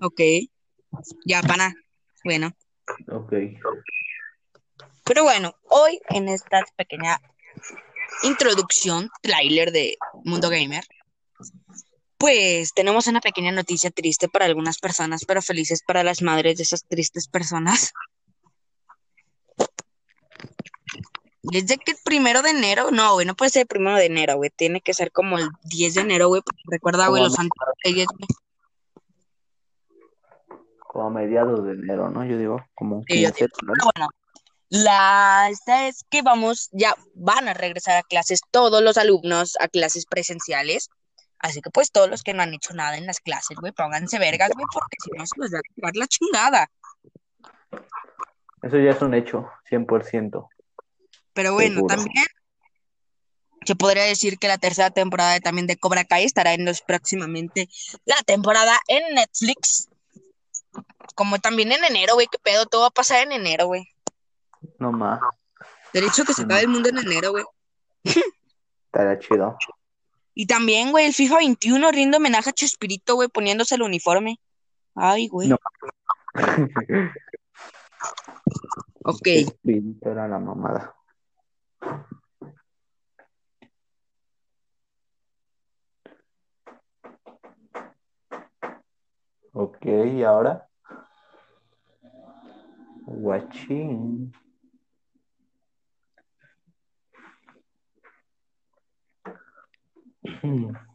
Ok. Ya, pana. Bueno. Ok. Pero bueno, hoy en esta pequeña introducción, trailer de Mundo Gamer, pues tenemos una pequeña noticia triste para algunas personas, pero felices para las madres de esas tristes personas. Y es de que el primero de enero, no, güey, no puede ser el primero de enero, güey, tiene que ser como el 10 de enero, güey, porque recuerda, güey, los santos reyes, güey. Como a mediados de enero, ¿no? Yo digo, como Sí, yo 15, ¿no? Pero bueno, la esta es que vamos, ya van a regresar a clases todos los alumnos a clases presenciales. Así que pues todos los que no han hecho nada en las clases, güey, pónganse vergas, güey, porque si no se les va a llevar la chingada. Eso ya es un hecho, 100%. Pero bueno, Seguro. también se podría decir que la tercera temporada de- también de Cobra Kai estará en los próximamente la temporada en Netflix. Como también en enero, güey, qué pedo, todo va a pasar en enero, güey. No más. Derecho que se acabe el mundo en enero, güey. Estaría chido. Y también, güey, el FIFA 21 rinde homenaje a Chespirito, güey, poniéndose el uniforme. Ay, güey. No. Ok. Era la mamada. Ok, ¿y ahora? Guachín.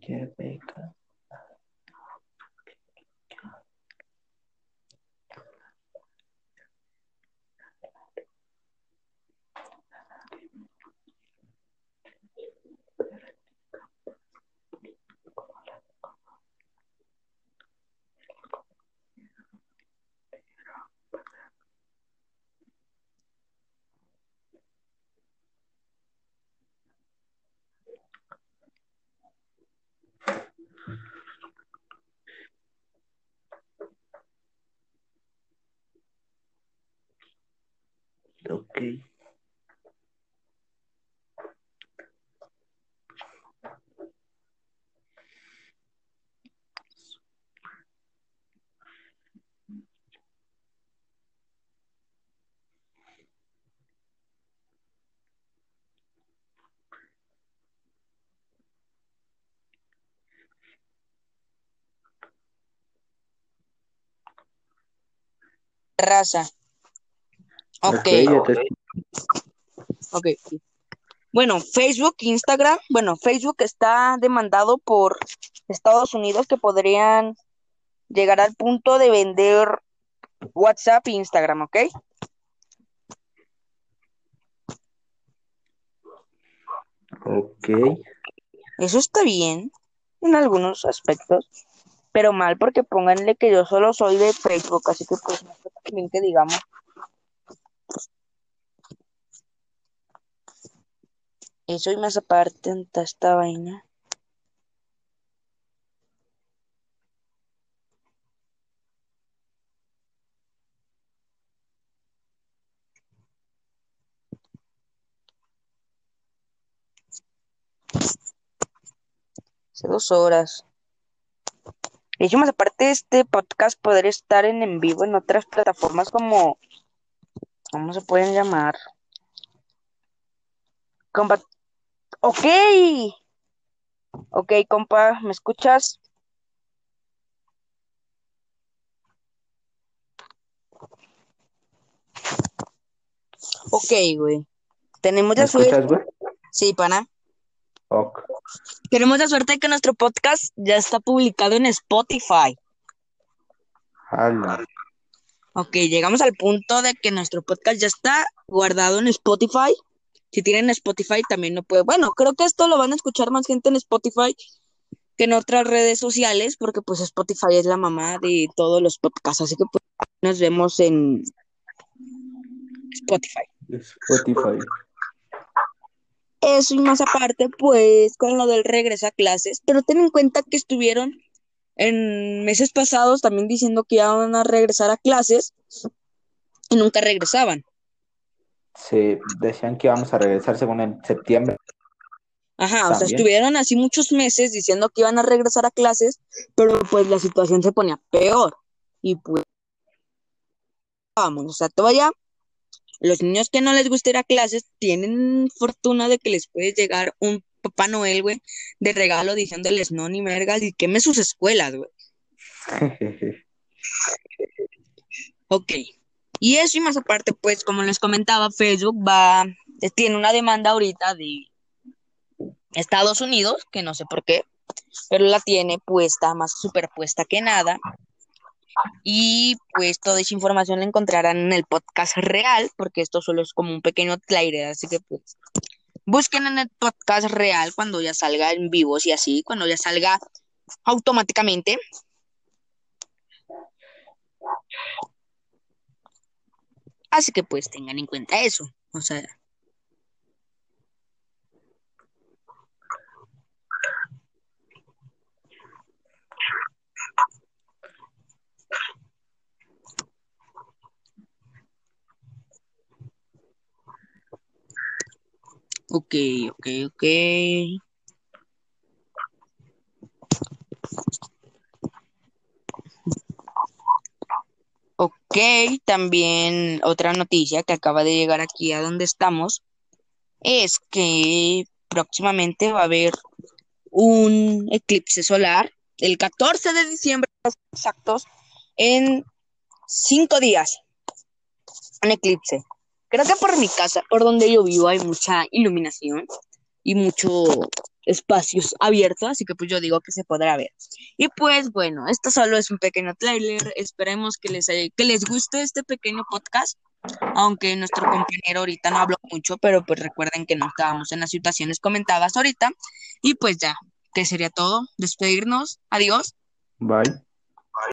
Qué beca. Ok. Raza. Ok, Ok. Bueno, Facebook, Instagram, bueno, Facebook está demandado por Estados Unidos que podrían llegar al punto de vender WhatsApp e Instagram, ¿ok? Ok. Eso está bien en algunos aspectos, pero mal porque pónganle que yo solo soy de Facebook, así que pues no está bien que digamos. Y más aparte en esta vaina. Hace dos horas. Hecho, más aparte, este podcast podría estar en, en vivo en otras plataformas como, ¿cómo se pueden llamar? Compa, ok, ok, compa, ¿me escuchas? Ok, güey. Tenemos ¿Me la suerte, escuchas, güey? sí, pana. Ok. Tenemos la suerte de que nuestro podcast ya está publicado en Spotify. Ala. Ok, llegamos al punto de que nuestro podcast ya está guardado en Spotify. Si tienen Spotify también lo puede. Bueno, creo que esto lo van a escuchar más gente en Spotify que en otras redes sociales, porque pues Spotify es la mamá de todos los podcasts, así que pues nos vemos en Spotify. Spotify. Eso y más aparte, pues con lo del regreso a clases, pero ten en cuenta que estuvieron en meses pasados también diciendo que iban a regresar a clases y nunca regresaban. Sí, decían que íbamos a regresar según en septiembre. Ajá, o sea, estuvieron así muchos meses diciendo que iban a regresar a clases, pero pues la situación se ponía peor. Y pues, vamos, o sea, todavía los niños que no les gusta ir a clases tienen fortuna de que les puede llegar un Papá Noel, güey, de regalo diciéndoles no ni mergas y queme sus escuelas, güey. Ok. Y eso y más aparte, pues, como les comentaba, Facebook va, eh, tiene una demanda ahorita de Estados Unidos, que no sé por qué, pero la tiene puesta, más superpuesta que nada. Y pues toda esa información la encontrarán en el podcast real, porque esto solo es como un pequeño trailer, así que pues busquen en el podcast real cuando ya salga en vivos y así, cuando ya salga automáticamente. Así que pues tengan en cuenta eso. O sea, ok, ok, ok. Ok, también otra noticia que acaba de llegar aquí a donde estamos es que próximamente va a haber un eclipse solar el 14 de diciembre exactos en cinco días. Un eclipse. Creo que por mi casa, por donde yo vivo, hay mucha iluminación y mucho espacios abiertos, así que pues yo digo que se podrá ver. Y pues bueno, esto solo es un pequeño trailer. Esperemos que les haya- que les guste este pequeño podcast. Aunque nuestro compañero ahorita no habló mucho, pero pues recuerden que no estábamos en las situaciones comentadas ahorita. Y pues ya, que sería todo. Despedirnos. Adiós. Bye.